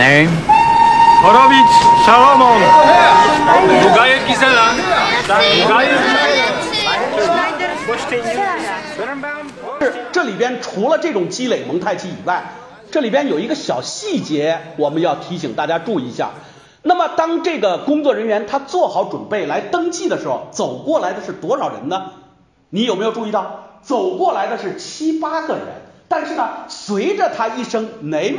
Name? Horovic Salomon. Bugayev Giselan. Bugayev. 这里边除了这种积累蒙太奇以外，这里边有一个小细节，我们要提醒大家注意一下。那么，当这个工作人员他做好准备来登记的时候，走过来的是多少人呢？你有没有注意到，走过来的是七八个人？但是呢，随着他一声 name，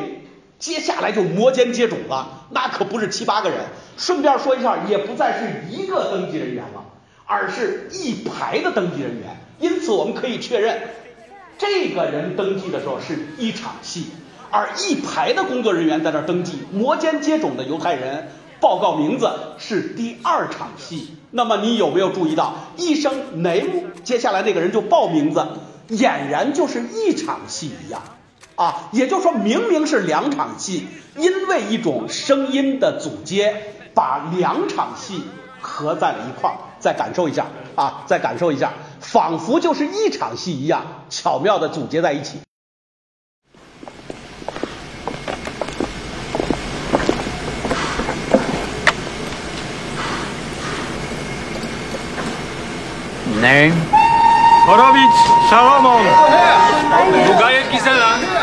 接下来就摩肩接踵了，那可不是七八个人。顺便说一下，也不再是一个登记人员了，而是一排的登记人员。因此，我们可以确认，这个人登记的时候是一场戏。而一排的工作人员在那登记，摩肩接踵的犹太人报告名字是第二场戏。那么你有没有注意到，一声 name，接下来那个人就报名字，俨然就是一场戏一样啊？也就是说明明是两场戏，因为一种声音的阻接，把两场戏合在了一块儿。再感受一下啊，再感受一下，仿佛就是一场戏一样，巧妙的组接在一起。Name? Horovic Salomon. Bugayev Giselan.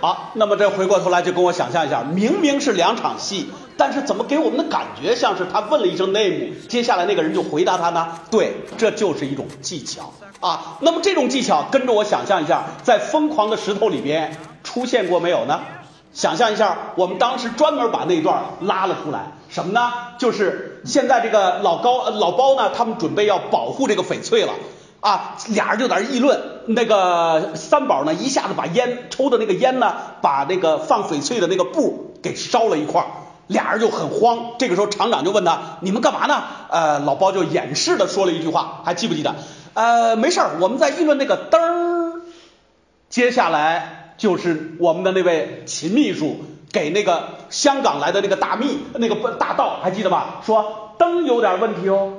好，那么这回过头来就跟我想象一下，明明是两场戏，但是怎么给我们的感觉像是他问了一声 name，接下来那个人就回答他呢？对，这就是一种技巧啊。那么这种技巧，跟着我想象一下，在《疯狂的石头》里边出现过没有呢？想象一下，我们当时专门把那段拉了出来，什么呢？就是现在这个老高、老包呢，他们准备要保护这个翡翠了。啊，俩人就在那议论，那个三宝呢，一下子把烟抽的那个烟呢，把那个放翡翠的那个布给烧了一块，俩人就很慌。这个时候厂长就问他：“你们干嘛呢？”呃，老包就掩饰的说了一句话，还记不记得？呃，没事儿，我们在议论那个灯儿。接下来就是我们的那位秦秘书给那个香港来的那个大秘那个大盗，还记得吧？说灯有点问题哦。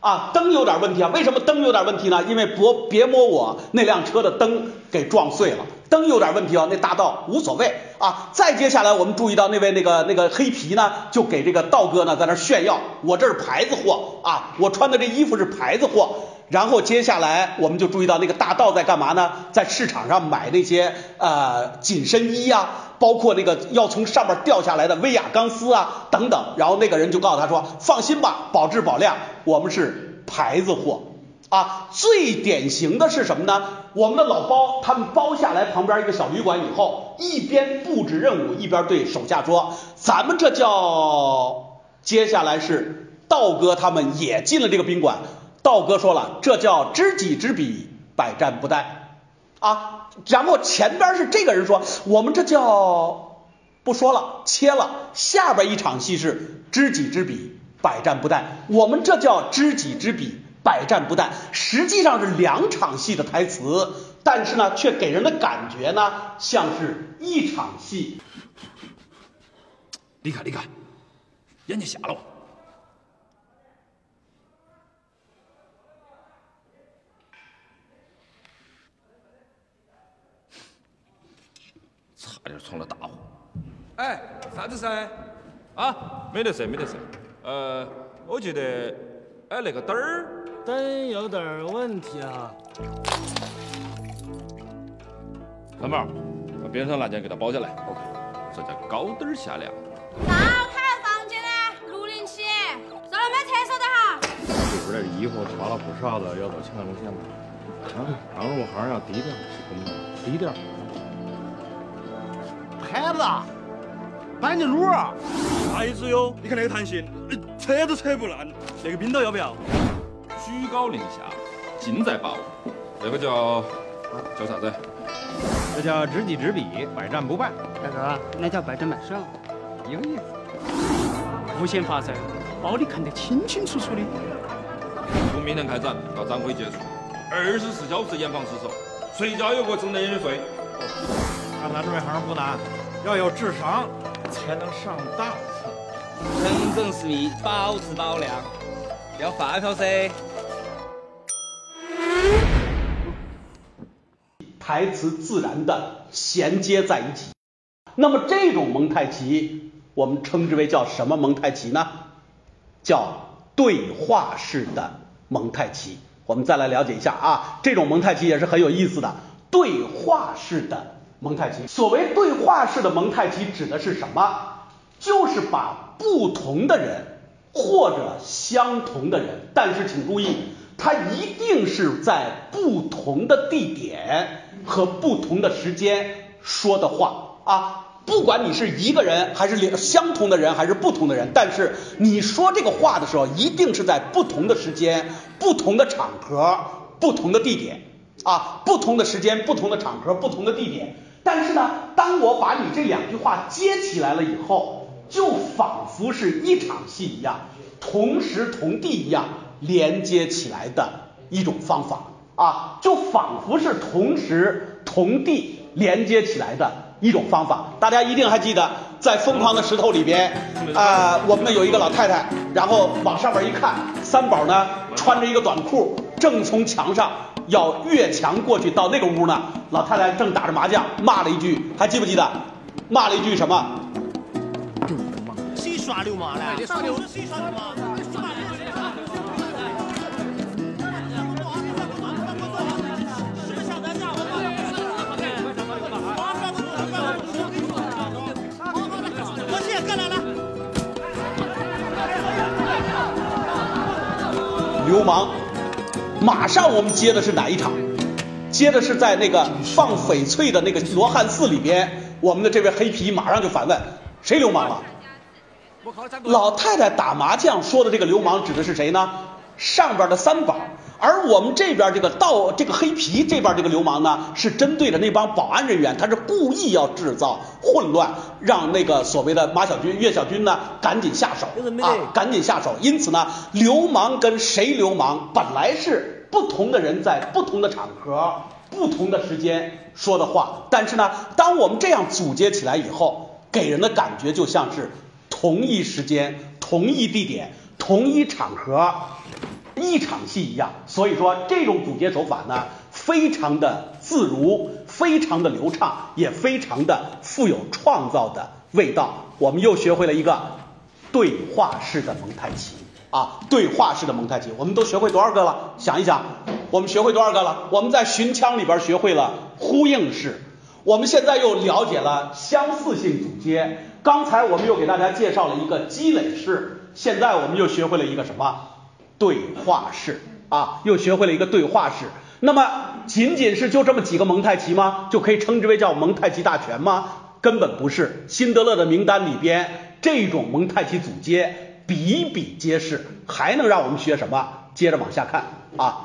啊，灯有点问题啊！为什么灯有点问题呢？因为别别摸我那辆车的灯给撞碎了，灯有点问题哦。那大盗无所谓啊。再接下来，我们注意到那位那个那个黑皮呢，就给这个道哥呢在那炫耀，我这是牌子货啊，我穿的这衣服是牌子货。然后接下来我们就注意到那个大盗在干嘛呢？在市场上买那些呃紧身衣啊，包括那个要从上面掉下来的威亚钢丝啊等等。然后那个人就告诉他说：“放心吧，保质保量，我们是牌子货啊。”最典型的是什么呢？我们的老包他们包下来旁边一个小旅馆以后，一边布置任务，一边对手下说：“咱们这叫……接下来是道哥他们也进了这个宾馆。”道哥说了，这叫知己知彼，百战不殆啊。然后前边是这个人说，我们这叫不说了，切了。下边一场戏是知己知彼，百战不殆。我们这叫知己知彼，百战不殆。实际上是两场戏的台词，但是呢，却给人的感觉呢，像是一场戏。离开，离开，眼睛瞎了吧？差点闯了大祸。哎，啥子事？啊，没得事，没得事。呃，我觉得，哎，那个灯儿，灯有点问题啊。三宝，把边上那件给它包下来。OK，这叫高灯下梁。打开房间呢？六零七，上来买厕所的哈。这边的衣服穿了不少的，要到前路线了。啊，刚入行要低调，低调。板着路儿。牌子哟，你看那个弹性，扯都扯不烂。那个冰刀要不要？居高临下，尽在把握。这个叫叫啥子？这叫知己知彼，百战不败。大哥，那叫百战百胜，一个意思。无限发射，把你看得清清楚楚的。从明天开展到展会结束，二十四小时严防死守，谁家有个整点睡。看他这行不难，要有智商才能上档次。诚整实密，保质保量，要发票噻。台词自然的衔接在一起。那么这种蒙太奇，我们称之为叫什么蒙太奇呢？叫对话式的蒙太奇。我们再来了解一下啊，这种蒙太奇也是很有意思的。对话式的蒙太奇，所谓对话式的蒙太奇指的是什么？就是把不同的人或者相同的人，但是请注意，它一定是在不同的地点和不同的时间说的话啊。不管你是一个人，还是两相同的人，还是不同的人，但是你说这个话的时候，一定是在不同的时间、不同的场合、不同的地点啊，不同的时间、不同的场合、不同的地点。但是呢，当我把你这两句话接起来了以后，就仿佛是一场戏一样，同时同地一样连接起来的一种方法啊，就仿佛是同时同地连接起来的。一种方法，大家一定还记得，在《疯狂的石头》里边，啊，我们有一个老太太，然后往上面一看，三宝呢穿着一个短裤，正从墙上要越墙过去到那个屋呢，老太太正打着麻将，骂了一句，还记不记得？骂了一句什么？流氓谁耍流氓了？谁耍流氓？流氓，马上我们接的是哪一场？接的是在那个放翡翠的那个罗汉寺里边，我们的这位黑皮马上就反问：谁流氓了？老太太打麻将说的这个流氓指的是谁呢？上边的三宝。而我们这边这个道这个黑皮这边这个流氓呢，是针对着那帮保安人员，他是故意要制造混乱，让那个所谓的马小军、岳小军呢赶紧下手啊，赶紧下手。因此呢，流氓跟谁流氓本来是不同的人在不同的场合、不同的时间说的话，但是呢，当我们这样组接起来以后，给人的感觉就像是同一时间、同一地点、同一场合。一场戏一样，所以说这种组接手法呢，非常的自如，非常的流畅，也非常的富有创造的味道。我们又学会了一个对话式的蒙太奇啊，对话式的蒙太奇，我们都学会多少个了？想一想，我们学会多少个了？我们在寻腔里边学会了呼应式，我们现在又了解了相似性组接。刚才我们又给大家介绍了一个积累式，现在我们又学会了一个什么？对话式啊，又学会了一个对话式。那么仅仅是就这么几个蒙太奇吗？就可以称之为叫蒙太奇大全吗？根本不是。辛德勒的名单里边这种蒙太奇组接比比皆是，还能让我们学什么？接着往下看啊。